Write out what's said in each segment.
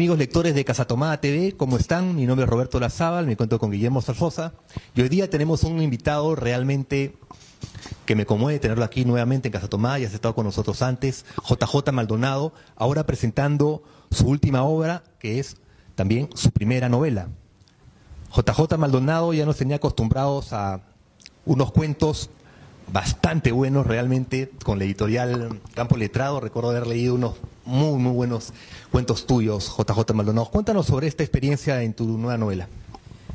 amigos lectores de Casa Tomada TV, ¿cómo están? Mi nombre es Roberto Lazábal, me cuento con Guillermo Salfosa y hoy día tenemos un invitado realmente que me conmueve tenerlo aquí nuevamente en Casa Tomada, ya has estado con nosotros antes, JJ Maldonado, ahora presentando su última obra, que es también su primera novela. JJ Maldonado ya nos tenía acostumbrados a unos cuentos bastante buenos realmente con la editorial Campo Letrado. Recuerdo haber leído unos muy, muy buenos cuentos tuyos, JJ Maldonado. Cuéntanos sobre esta experiencia en tu nueva novela.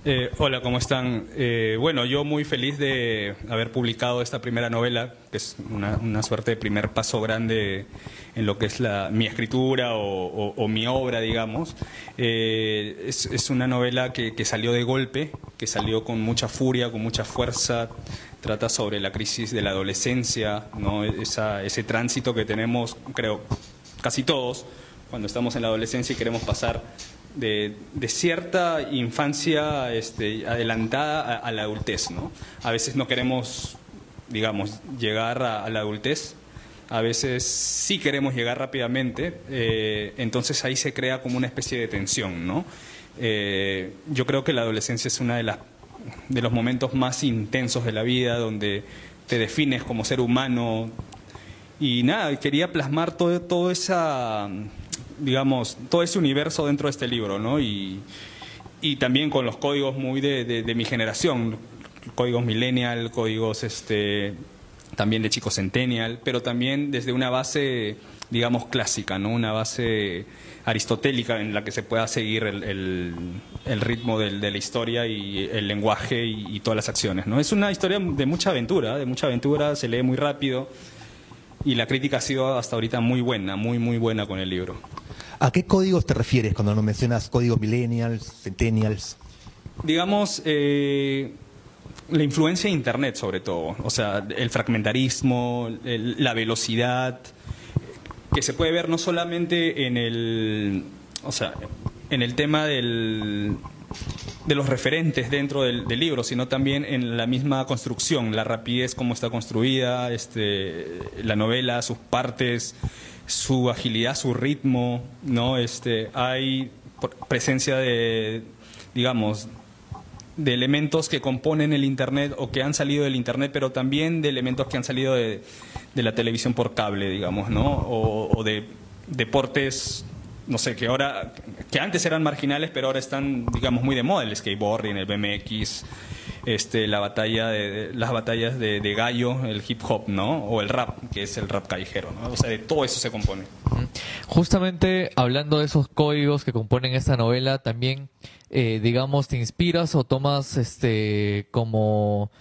Eh, hola, ¿cómo están? Eh, bueno, yo muy feliz de haber publicado esta primera novela, que es una, suerte de primer paso grande en lo que es la, mi escritura o, mi obra, digamos. Eh, es, una novela que, salió de golpe, que salió con mucha furia, con mucha fuerza. Trata sobre la crisis de la adolescencia, ¿no? Ese tránsito que tenemos, creo, casi todos, cuando estamos en la adolescencia y queremos pasar de, cierta infancia este, adelantada a, la adultez. ¿no? A veces no queremos, digamos, llegar a, la adultez, a veces sí queremos llegar rápidamente, eh, entonces ahí se crea como una especie de tensión. ¿no? Eh, yo creo que la adolescencia es uno de, las, de los momentos más intensos de la vida, donde te defines como ser humano. Y nada, quería plasmar todo, todo esa digamos, todo ese universo dentro de este libro, ¿no? Y, y también con los códigos muy de, de, mi generación, códigos millennial, códigos este, también de chicos centennial, pero también desde una base, digamos, clásica, ¿no? Una base aristotélica en la que se pueda seguir el, el, ritmo de, de, la historia y el lenguaje y, y, todas las acciones, ¿no? Es una historia de mucha aventura, de mucha aventura, se lee muy rápido y la crítica ha sido hasta ahorita muy buena, muy, muy buena con el libro. ¿A qué códigos te refieres cuando nos mencionas códigos millennials, centennials? Digamos, eh, la influencia de Internet sobre todo, o sea, el fragmentarismo, la velocidad, que se puede ver no solamente en el, o sea, en el tema del, de los referentes dentro del, libro, sino también en la misma construcción, la rapidez, cómo está construida, este, la novela, sus partes, su agilidad, su ritmo, ¿no? Este, hay presencia de, digamos, de elementos que componen el Internet o que han salido del Internet, pero también de elementos que han salido de, la televisión por cable, digamos, ¿no? O, de deportes, no sé, que ahora, que antes eran marginales, pero ahora están, digamos, muy de moda, el skateboarding, el BMX, este, la batalla de, las batallas de, gallo, el hip hop, ¿no? O el rap, que es el rap callejero, ¿no? O sea, de todo eso se compone. Justamente hablando de esos códigos que componen esta novela, también, eh, digamos, te inspiras o tomas este como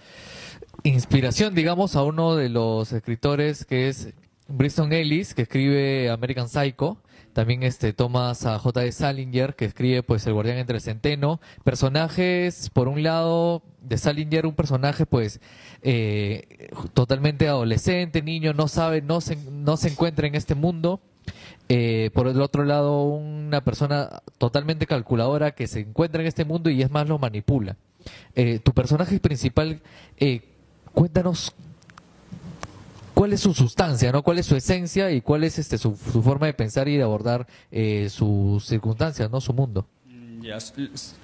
inspiración, digamos, a uno de los escritores que es Briston Ellis, que escribe American Psycho. También este, tomas a J.D. Salinger, que escribe pues El Guardián entre el Centeno. Personajes, por un lado, de Salinger, un personaje pues eh, totalmente adolescente, niño, no sabe, no se, no se encuentra en este mundo. Eh, por el otro lado, una persona totalmente calculadora que se encuentra en este mundo y es más lo manipula. Eh, tu personaje principal, cuéntanos cuál es su sustancia, ¿no? ¿Cuál es su esencia y cuál es este su, forma de pensar y de abordar eh, sus circunstancias, ¿no? Su mundo. Mm,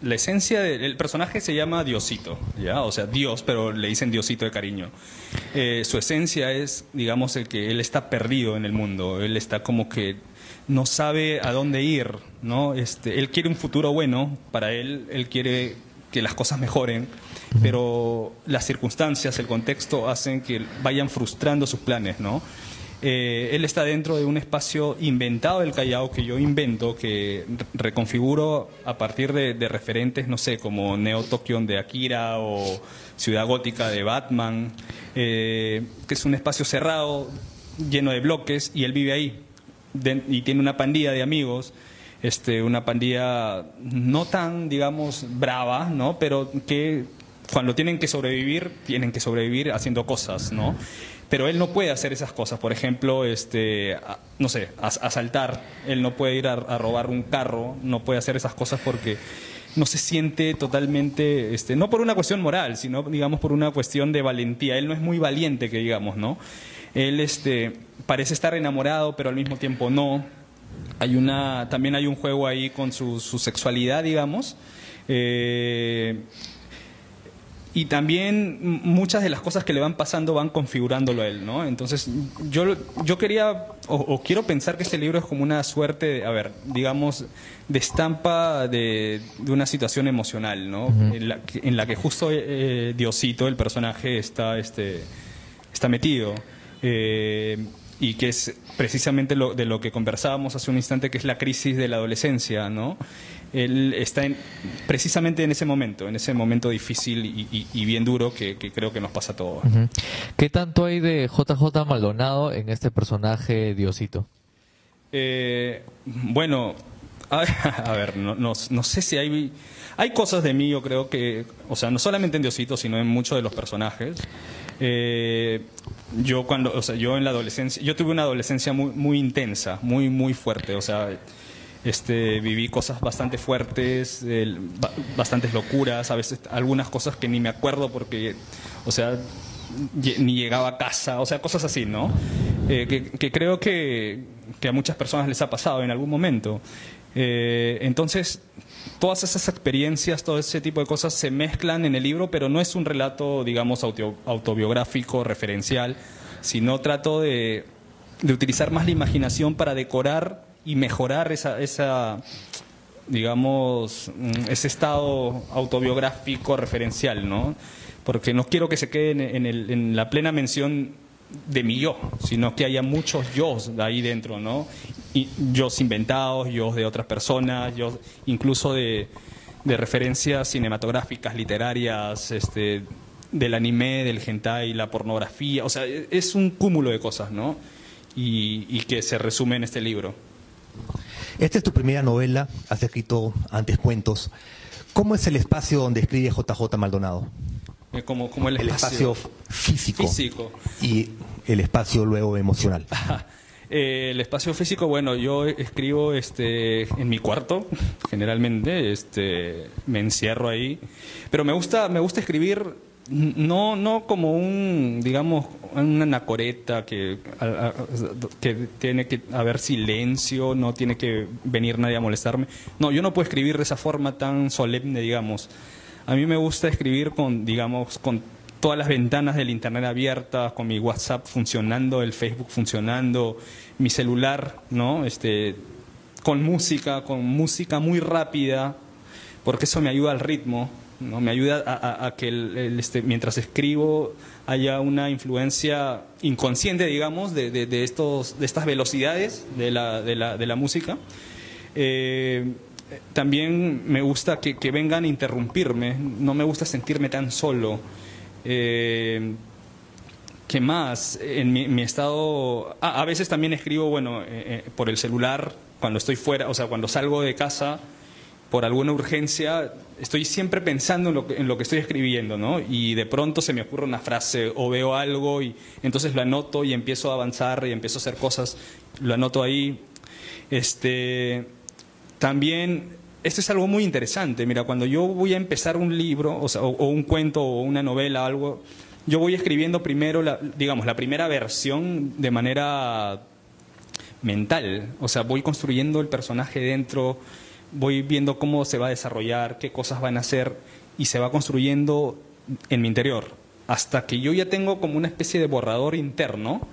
la esencia del personaje se llama Diosito, ¿ya? O sea, Dios, pero le dicen Diosito de cariño. Eh, su esencia es, digamos, el que él está perdido en el mundo. Él está como que no sabe a dónde ir, ¿no? Este, él quiere un futuro bueno para él, él quiere que las cosas mejoren, pero las circunstancias, el contexto hacen que vayan frustrando sus planes, ¿no? Eh, él está dentro de un espacio inventado del Callao que yo invento, que reconfiguro a partir de, referentes, no sé, como Neo Tokyo de Akira o Ciudad Gótica de Batman, eh, que es un espacio cerrado, lleno de bloques, y él vive ahí. Y tiene una pandilla de amigos este, una pandilla no tan, digamos, brava, ¿no? Pero que cuando tienen que sobrevivir, tienen que sobrevivir haciendo cosas, ¿no? Pero él no puede hacer esas cosas, por ejemplo, este, no sé, asaltar, él no puede ir a, robar un carro, no puede hacer esas cosas porque no se siente totalmente, este, no por una cuestión moral, sino digamos por una cuestión de valentía. Él no es muy valiente, que digamos, ¿no? Él este, parece estar enamorado, pero al mismo tiempo no hay una, también hay un juego ahí con su, su sexualidad, digamos. Eh, y también muchas de las cosas que le van pasando van configurándolo a él, ¿no? Entonces, yo, yo quería, o, quiero pensar que este libro es como una suerte, a ver, digamos, de estampa de, de una situación emocional, ¿no? en, la, en, la, que justo eh, Diosito, el personaje, está, este, está metido. Eh, y que es precisamente lo, de lo que conversábamos hace un instante, que es la crisis de la adolescencia, ¿no? Él está en, precisamente en ese momento, en ese momento difícil y, bien duro que, creo que nos pasa a todos. ¿Qué tanto hay de JJ Maldonado en este personaje Diosito? Eh, bueno, a, ver, no, no, no, sé si hay... Hay cosas de mí, yo creo que, o sea, no solamente en Diosito, sino en muchos de los personajes. Eh, yo cuando, o sea, yo en la adolescencia, yo tuve una adolescencia muy, muy intensa, muy, muy fuerte, o sea, este, viví cosas bastante fuertes, bastantes locuras, a veces algunas cosas que ni me acuerdo porque, o sea, ni llegaba a casa, o sea, cosas así, ¿no? Eh, que, creo que, que, a muchas personas les ha pasado en algún momento. Eh, entonces, todas esas experiencias, todo ese tipo de cosas se mezclan en el libro, pero no es un relato, digamos, autobiográfico, referencial, sino trato de, utilizar más la imaginación para decorar y mejorar esa, esa digamos, mm, ese estado autobiográfico referencial, ¿no? Porque no quiero que se quede en, en la plena mención de mi yo, sino que haya muchos yo ahí dentro, ¿no? Y yo inventados, yo de otras personas, yo incluso de, referencias cinematográficas, literarias, este, del anime, del hentai, la pornografía, o sea, es un cúmulo de cosas, ¿no? Y, y que se resume en este libro. Esta es tu primera novela, has escrito antes cuentos. ¿Cómo es el espacio donde escribe JJ Maldonado? Eh, como, como el, espacio, físico, físico, y el espacio luego emocional. Eh, el espacio físico, bueno, yo escribo este en mi cuarto, generalmente, este me encierro ahí, pero me gusta me gusta escribir no no como un digamos una anacoreta que que tiene que haber silencio, no tiene que venir nadie a molestarme. No, yo no puedo escribir de esa forma tan solemne, digamos. A mí me gusta escribir con, digamos, con todas las ventanas del Internet abiertas, con mi WhatsApp funcionando, el Facebook funcionando, mi celular, ¿no? Este, con música, con música muy rápida, porque eso me ayuda al ritmo, ¿no? Me ayuda a, que el, este, mientras escribo haya una influencia inconsciente, digamos, de, de, estos, de estas velocidades de la, de la, de la música. Eh, también me gusta que, vengan a interrumpirme, no me gusta sentirme tan solo. Eh, ¿Qué más? En mi, estado, a veces también escribo, bueno, eh, eh, por el celular, cuando estoy fuera, o sea, cuando salgo de casa, por alguna urgencia, estoy siempre pensando en lo, que, en lo que estoy escribiendo, ¿no? Y de pronto se me ocurre una frase o veo algo y entonces lo anoto y empiezo a avanzar y empiezo a hacer cosas, lo anoto ahí. Este, también, esto es algo muy interesante. Mira, cuando yo voy a empezar un libro, o, sea, o, un cuento, o una novela, algo, yo voy escribiendo primero, la, digamos, la primera versión de manera mental. O sea, voy construyendo el personaje dentro, voy viendo cómo se va a desarrollar, qué cosas van a hacer, y se va construyendo en mi interior. Hasta que yo ya tengo como una especie de borrador interno.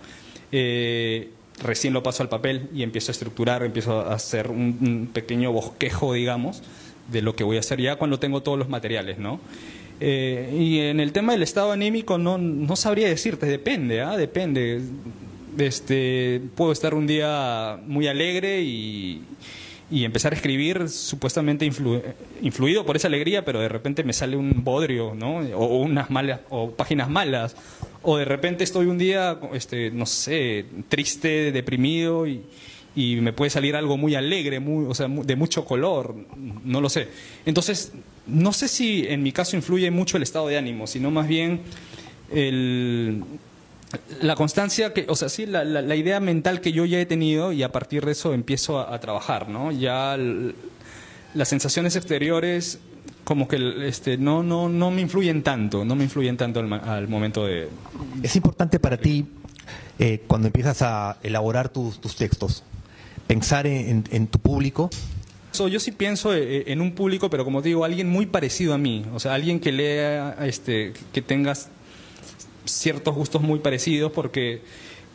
Eh, recién lo paso al papel y empiezo a estructurar, empiezo a hacer un, pequeño bosquejo, digamos, de lo que voy a hacer ya cuando tengo todos los materiales, ¿no? Eh, y en el tema del estado anímico no, no sabría decirte, depende, ¿ah? Depende. Este, puedo estar un día muy alegre y, y empezar a escribir supuestamente influido por esa alegría, pero de repente me sale un bodrio, ¿no? O, unas malas, o páginas malas, o de repente estoy un día, este, no sé, triste, deprimido y, y me puede salir algo muy alegre, muy, o sea, de mucho color, no lo sé. Entonces, no sé si en mi caso influye mucho el estado de ánimo, sino más bien el la constancia que, o sea, sí, la, la, idea mental que yo ya he tenido y a partir de eso empiezo a, trabajar, ¿no? Ya las sensaciones exteriores como que este, no, no, no me influyen tanto, no me influyen tanto al, momento de... Es importante para ti, eh, cuando empiezas a elaborar tus, tus textos, pensar en, en tu público? yo sí pienso eh, en un público, pero como digo, alguien muy parecido a mí, o sea, alguien que lea, este, que tenga ciertos gustos muy parecidos, porque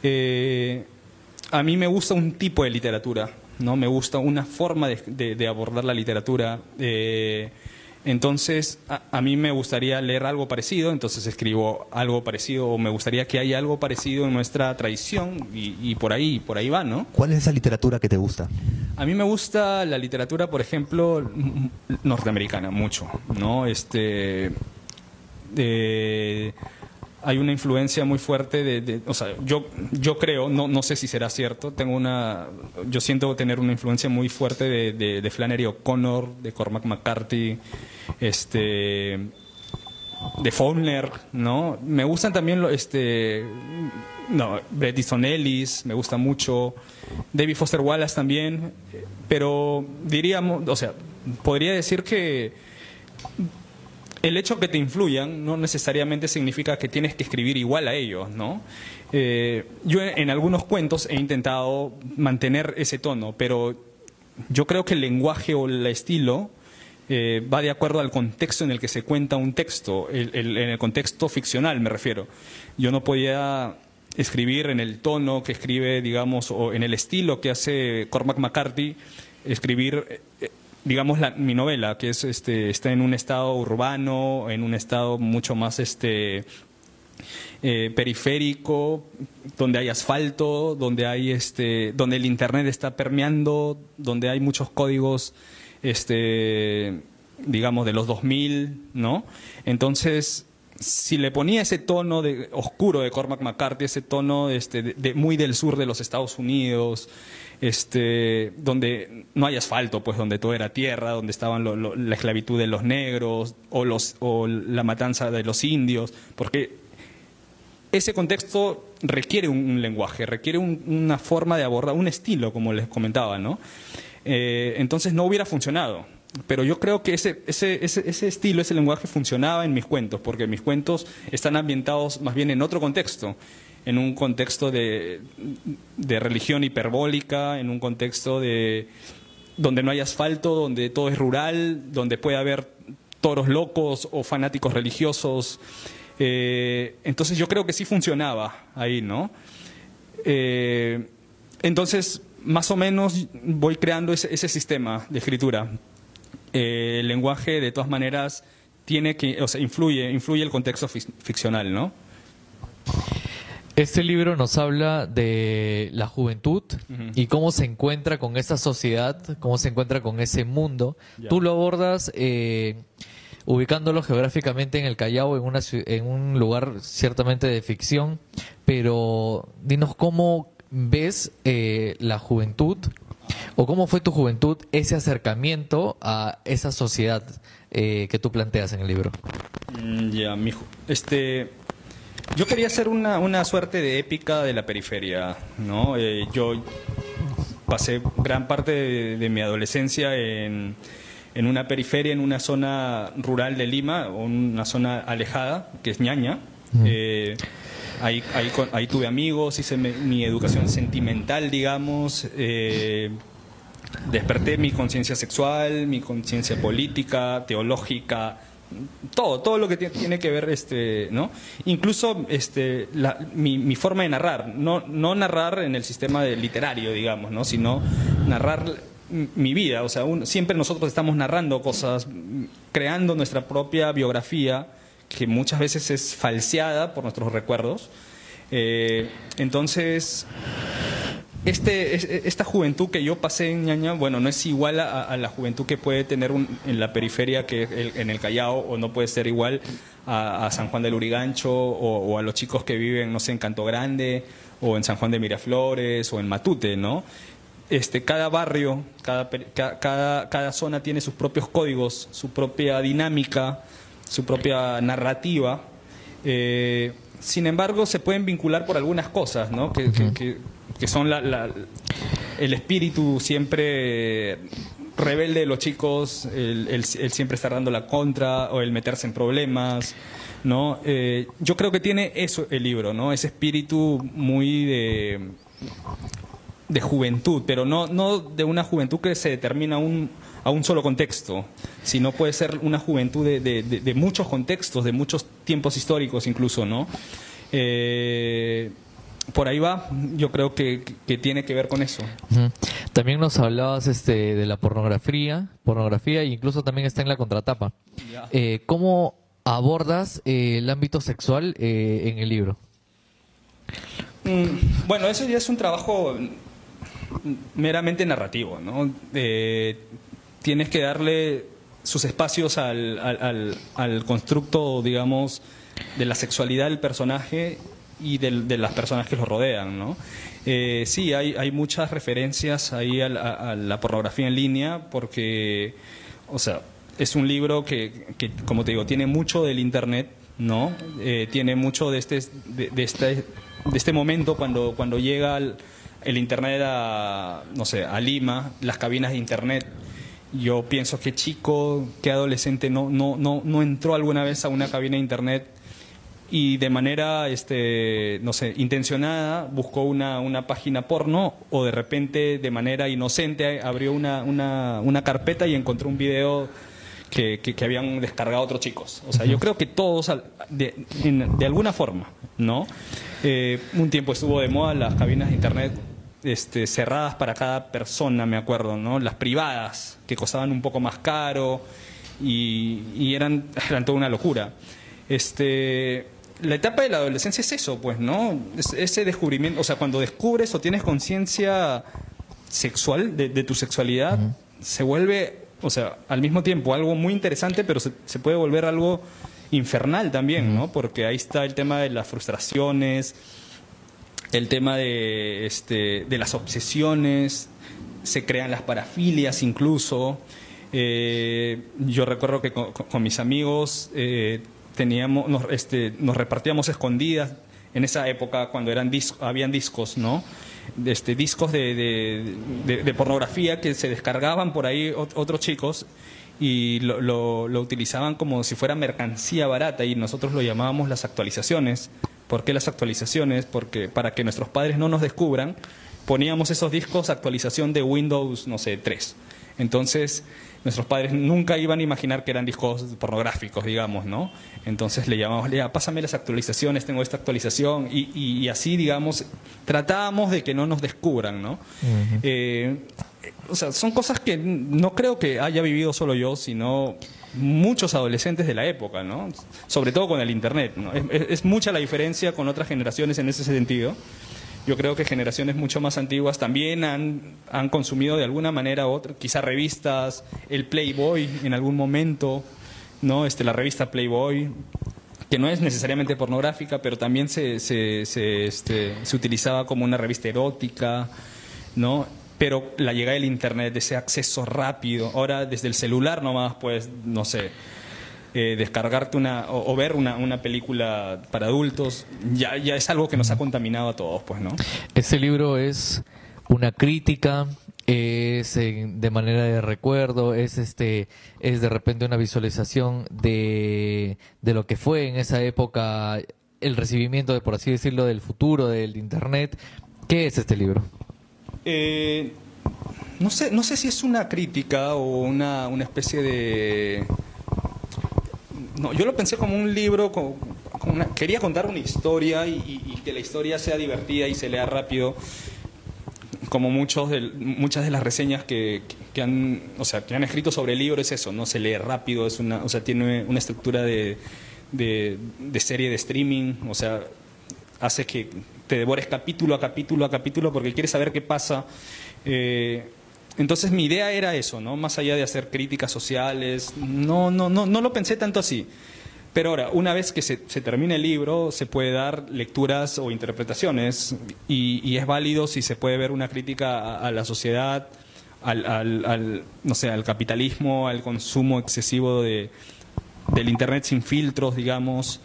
eh, a mí me gusta un tipo de literatura, ¿no? Me gusta una forma de, abordar la literatura. Eh, entonces, a, mí me gustaría leer algo parecido, entonces escribo algo parecido, o me gustaría que haya algo parecido en nuestra tradición, y, por ahí, por ahí va, ¿no? ¿Cuál es esa literatura que te gusta? A mí me gusta la literatura, por ejemplo, norteamericana, mucho, ¿no? Este... De, hay una influencia muy fuerte de, o sea, yo, yo creo, no, no sé si será cierto, tengo una, yo siento tener una influencia muy fuerte de, de Flannery O'Connor, de Cormac McCarthy, este, de Faulkner, ¿no? Me gustan también, este, no, Bret Easton Ellis, me gusta mucho, David Foster Wallace también, pero diríamos, o sea, podría decir que el hecho que te influyan no necesariamente significa que tienes que escribir igual a ellos, ¿no? Eh, yo en algunos cuentos he intentado mantener ese tono, pero yo creo que el lenguaje o el estilo eh, va de acuerdo al contexto en el que se cuenta un texto, en el contexto ficcional me refiero. Yo no podía escribir en el tono que escribe, digamos, o en el estilo que hace Cormac McCarthy, escribir eh, digamos, la, mi novela, que es, este, está en un estado urbano, en un estado mucho más este, eh, periférico, donde hay asfalto, donde, hay, este, donde el Internet está permeando, donde hay muchos códigos, este, digamos, de los 2000, ¿no? Entonces, si le ponía ese tono de, oscuro de Cormac McCarthy, ese tono este, de, muy del sur de los Estados Unidos, este, donde no hay asfalto, pues donde todo era tierra, donde estaban la esclavitud de los negros o, los, o la matanza de los indios, porque ese contexto requiere un, lenguaje, requiere una forma de abordar, un estilo, como les comentaba, ¿no? Eh, entonces no hubiera funcionado. Pero yo creo que ese, ese, ese, ese, estilo, ese lenguaje funcionaba en mis cuentos, porque mis cuentos están ambientados más bien en otro contexto en un contexto de, religión hiperbólica, en un contexto de donde no hay asfalto, donde todo es rural, donde puede haber toros locos o fanáticos religiosos. Eh, entonces yo creo que sí funcionaba ahí, ¿no? Eh, entonces, más o menos voy creando ese, sistema de escritura. Eh, el lenguaje, de todas maneras, tiene que, o sea, influye, influye el contexto ficcional, ¿no? Este libro nos habla de la juventud y cómo se encuentra con esta sociedad, cómo se encuentra con ese mundo. Tú lo abordas eh, ubicándolo geográficamente en el Callao, en, una, en un lugar ciertamente de ficción, pero dinos cómo ves eh, la juventud o cómo fue tu juventud ese acercamiento a esa sociedad eh, que tú planteas en el libro. Mm, ya, mi, este yo quería hacer una, una suerte de épica de la periferia, ¿no? Eh, yo pasé gran parte de, mi adolescencia en, en, una periferia, en una zona rural de Lima, una zona alejada, que es Ñaña. Eh, ahí, ahí, ahí, tuve amigos, hice mi, educación sentimental, digamos. Eh, desperté mi conciencia sexual, mi conciencia política, teológica, todo, todo lo que tiene que ver, este, ¿no? Incluso este, mi, forma de narrar, no, no narrar en el sistema literario, digamos, ¿no? Sino narrar mi vida, o sea, siempre nosotros estamos narrando cosas, creando nuestra propia biografía, que muchas veces es falseada por nuestros recuerdos. Eh, entonces, este, esta juventud que yo pasé en Ñaña, bueno, no es igual a, la juventud que puede tener en la periferia que en el Callao, o no puede ser igual a, San Juan del Urigancho, o, a los chicos que viven, no sé, en Canto Grande, o en San Juan de Miraflores, o en Matute, ¿no? Este, cada barrio, cada, cada, cada zona tiene sus propios códigos, su propia dinámica, su propia narrativa. Eh, sin embargo, se pueden vincular por algunas cosas, ¿no? que, que son la, el espíritu siempre rebelde de los chicos, el, siempre estar dando la contra o el meterse en problemas, ¿no? Eh, yo creo que tiene eso el libro, ¿no? Ese espíritu muy de de juventud, pero no, no de una juventud que se determina un, a un solo contexto, sino puede ser una juventud de- de- de muchos contextos, de muchos tiempos históricos incluso, ¿no? Eh, por ahí va, yo creo que, que tiene que ver con eso. También nos hablabas este, de la pornografía, pornografía e incluso también está en la contratapa. Eh, ¿Cómo abordas eh, el ámbito sexual eh, en el libro? Mm, Bueno, eso ya es un trabajo meramente narrativo, ¿no? Eh, tienes que darle sus espacios al, al- al- al constructo, digamos, de la sexualidad del personaje y del- de las personas que lo rodean, ¿no? Eh, sí, hay, hay muchas referencias ahí a la, a la pornografía en línea porque, o sea, es un libro que, que, como te digo, tiene mucho del Internet, ¿no? Eh, tiene mucho de este, de, de este, de este momento cuando, cuando llega el, el Internet a, no sé, a Lima, las cabinas de Internet. Yo pienso que chico, que adolescente no, no, no, no entró alguna vez a una cabina de Internet y de manera, este, no sé, intencionada buscó una, una página porno o de repente de manera inocente abrió una, una, una carpeta y encontró un video que, que- que habían descargado otros chicos. O sea, yo creo que todos, de, de alguna forma, ¿no? Eh, un tiempo estuvo de moda las cabinas de internet este, cerradas para cada persona, me acuerdo, ¿no? Las privadas, que costaban un poco más caro y, y eran, eran toda una locura. Este, la etapa de la adolescencia es eso, pues, ¿no? Es- ese descubrimiento, o sea, cuando descubres o tienes conciencia sexual de, de tu sexualidad, se vuelve, o sea, al mismo tiempo algo muy interesante, pero se, se puede volver algo infernal también, ¿no? Porque ahí está el tema de las frustraciones, el tema de, este, de las obsesiones, se crean las parafilias incluso. Eh, yo recuerdo que con, con- con mis amigos eh, teníamos, nos, este, nos repartíamos escondidas en esa época cuando eran dis- habían discos, ¿no? Este, discos de, de- de- pornografía que se descargaban por ahí ot- otros chicos y lo, lo- lo utilizaban como si fuera mercancía barata y nosotros lo llamábamos las actualizaciones. ¿Por qué las actualizaciones? Porque para que nuestros padres no nos descubran, poníamos esos discos actualización de Windows, no sé, 3. Entonces, nuestros padres nunca iban a imaginar que eran discos pornográficos, digamos, ¿no? Entonces le llamamos, ya, pásame las actualizaciones, tengo esta actualización, y, y- y así, digamos, tratábamos de que no nos descubran, ¿no? Eh, o sea, son cosas que no creo que haya vivido solo yo, sino muchos adolescentes de la época, ¿no? Sobre todo con el Internet, ¿no? Es, es- es mucha la diferencia con otras generaciones en ese sentido. Yo creo que generaciones mucho más antiguas también han, han consumido de alguna manera u otra, quizá revistas, el Playboy en algún momento, ¿no? Este, la revista Playboy, que no es necesariamente pornográfica, pero también se, se, se, este, se utilizaba como una revista erótica, ¿no? Pero la llegada del Internet, ese acceso rápido, ahora desde el celular nomás, pues, no sé, eh, descargarte una, o, o ver una, una película para adultos, ya, ya es algo que nos ha contaminado a todos, pues, ¿no? Este libro es una crítica, es eh, de manera de recuerdo, es este, es de repente una visualización de, de lo que fue en esa época el recibimiento de, por así decirlo, del futuro del internet. ¿Qué es este libro? Eh, no sé, no sé si es una crítica o una, una especie de. No, yo lo pensé como un libro, como, una- quería contar una historia y, que la historia sea divertida y se lea rápido, como muchos muchas de las reseñas que, que han, o sea, que han escrito sobre el libro es eso, no se lee rápido, es una, o sea, tiene una estructura de, de, de serie de streaming, o sea, hace que te devores capítulo a capítulo a capítulo porque quieres saber qué pasa. Eh, entonces mi idea era eso, ¿no? Más allá de hacer críticas sociales, no, no, no, no lo pensé tanto así. Pero ahora, una vez que se, se termine el libro, se puede dar lecturas o interpretaciones y, es válido si se puede ver una crítica a, a la sociedad, al, al- al, no sé, al capitalismo, al consumo excesivo de, del Internet sin filtros, digamos,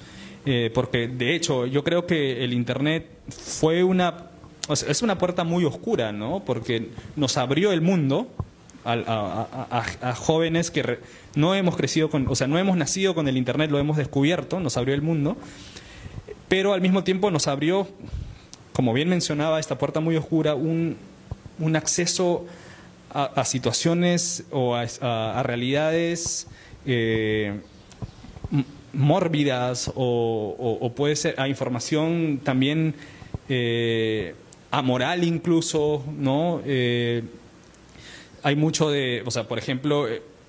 eh, porque de hecho yo creo que el Internet fue una, es una puerta muy oscura, ¿no? Porque nos abrió el mundo a, jóvenes que no hemos crecido con, o sea, no hemos nacido con el Internet, lo hemos descubierto, nos abrió el mundo, pero al mismo tiempo nos abrió, como bien mencionaba, esta puerta muy oscura, un, un acceso a, situaciones o a, realidades eh, mórbidas o, puede ser a información también eh, amoral incluso, ¿no? Eh, hay mucho de, o sea, por ejemplo,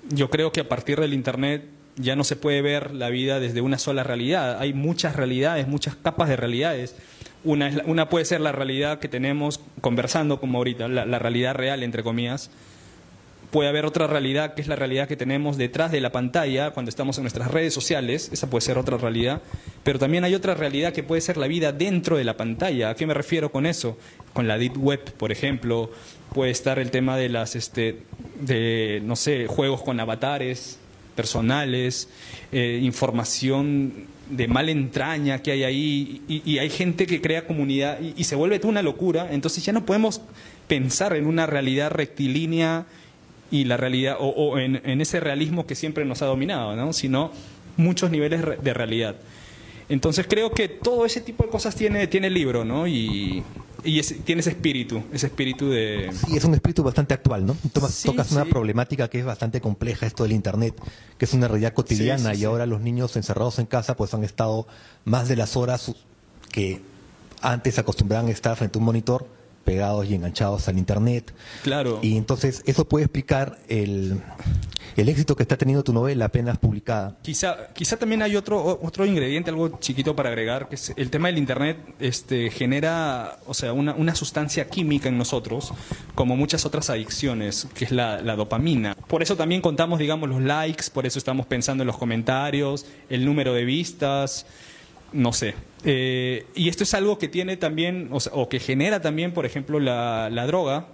yo creo que a partir del Internet ya no se puede ver la vida desde una sola realidad. Hay muchas realidades, muchas capas de realidades. Una, una puede ser la realidad que tenemos conversando como ahorita, la, realidad real, entre comillas. Puede haber otra realidad que es la realidad que tenemos detrás de la pantalla cuando estamos en nuestras redes sociales, esa puede ser otra realidad, pero también hay otra realidad que puede ser la vida dentro de la pantalla. ¿A qué me refiero con eso? Con la deep web, por ejemplo, puede estar el tema de las este de no sé, juegos con avatares, personales, eh, información de mala entraña que hay ahí, y, hay gente que crea comunidad y, se vuelve toda una locura, entonces ya no podemos pensar en una realidad rectilínea y la realidad, o, en, en, ese realismo que siempre nos ha dominado, ¿no? sino muchos niveles de realidad. Entonces creo que todo ese tipo de cosas tiene, tiene el libro, ¿no? Y, y tiene ese espíritu, ese espíritu de... Sí, es un espíritu bastante actual, ¿no? tocas una problemática que es bastante compleja, esto del Internet, que es una realidad cotidiana y ahora los niños encerrados en casa pues han estado más de las horas que antes acostumbraban a estar frente a un monitor pegados y enganchados al Internet. Claro. Y entonces eso puede explicar el, el éxito que está teniendo tu novela apenas publicada. Quizá, quizá también hay otro, otro ingrediente, algo chiquito para agregar, que es el tema del Internet este, genera o sea, una, una sustancia química en nosotros, como muchas otras adicciones, que es la, la dopamina. Por eso también contamos, digamos, los likes, por eso estamos pensando en los comentarios, el número de vistas, no sé. Eh, y esto es algo que tiene también, o, que genera también, por ejemplo, la, la droga,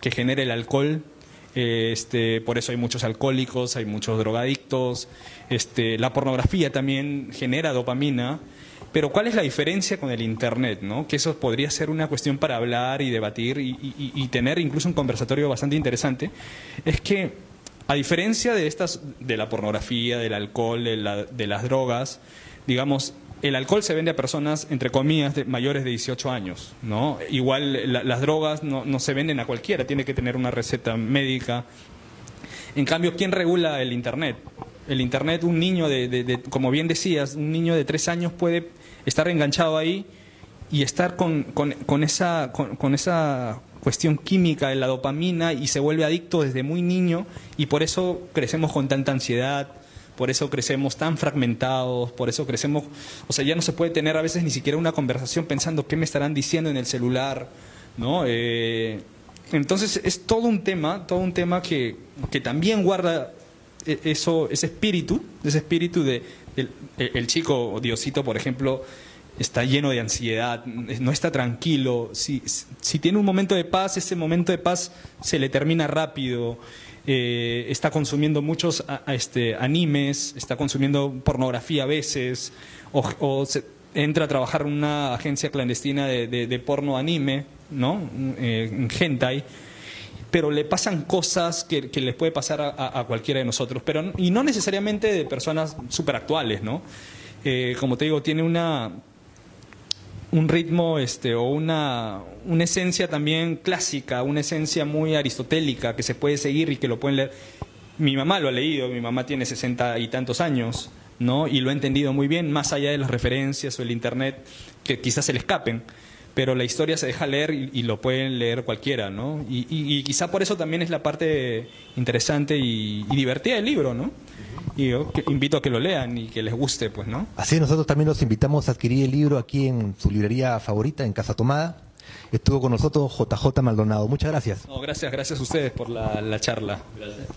que genera el alcohol, este, por eso hay muchos alcohólicos, hay muchos drogadictos. Este, la pornografía también genera dopamina. Pero ¿cuál es la diferencia con el Internet? ¿no? Que eso podría ser una cuestión para hablar y debatir y, tener incluso un conversatorio bastante interesante. Es que, a diferencia de, estas, de la pornografía, del alcohol, de, de las drogas, digamos, el alcohol se vende a personas, entre comillas, de mayores de 18 años, ¿no? Igual las drogas no, se venden a cualquiera, tiene que tener una receta médica. En cambio, ¿quién regula el Internet? El Internet, un niño de, como bien decías, un niño de tres años puede estar enganchado ahí y estar con, esa, con esa cuestión química de la dopamina y se vuelve adicto desde muy niño y por eso crecemos con tanta ansiedad, por eso crecemos tan fragmentados, por eso crecemos, o sea, ya no se puede tener a veces ni siquiera una conversación pensando qué me estarán diciendo en el celular, ¿no? Eh, entonces es todo un tema, todo un tema que, que también guarda e, eso, ese espíritu, ese espíritu de el, el chico Diosito, por ejemplo, está lleno de ansiedad, no está tranquilo. Si, si, tiene un momento de paz, ese momento de paz se le termina rápido. Eh, está consumiendo muchos este, animes, está consumiendo pornografía a veces, o, entra a trabajar en una agencia clandestina de, porno anime, ¿no? Eh, en hentai pero le pasan cosas que, que les puede pasar a, cualquiera de nosotros, pero y no necesariamente de personas súper actuales, ¿no? Eh, como te digo, tiene una un ritmo este, o una, una esencia también clásica, una esencia muy aristotélica que se puede seguir y que lo pueden leer. Mi mamá lo ha leído, mi mamá tiene sesenta y tantos años, ¿no? Y lo ha entendido muy bien, más allá de las referencias o el internet que quizás se le escapen. Pero la historia se deja leer y, lo pueden leer cualquiera, ¿no? Y, y, quizá por eso también es la parte interesante y, divertida del libro, ¿no? y yo invito a que lo lean y que les guste, pues, ¿no? Así nosotros también los invitamos a adquirir el libro aquí en su librería favorita, en Casa Tomada. Estuvo con nosotros JJ Maldonado. Muchas gracias. No, gracias, gracias a ustedes por la, la charla. Gracias.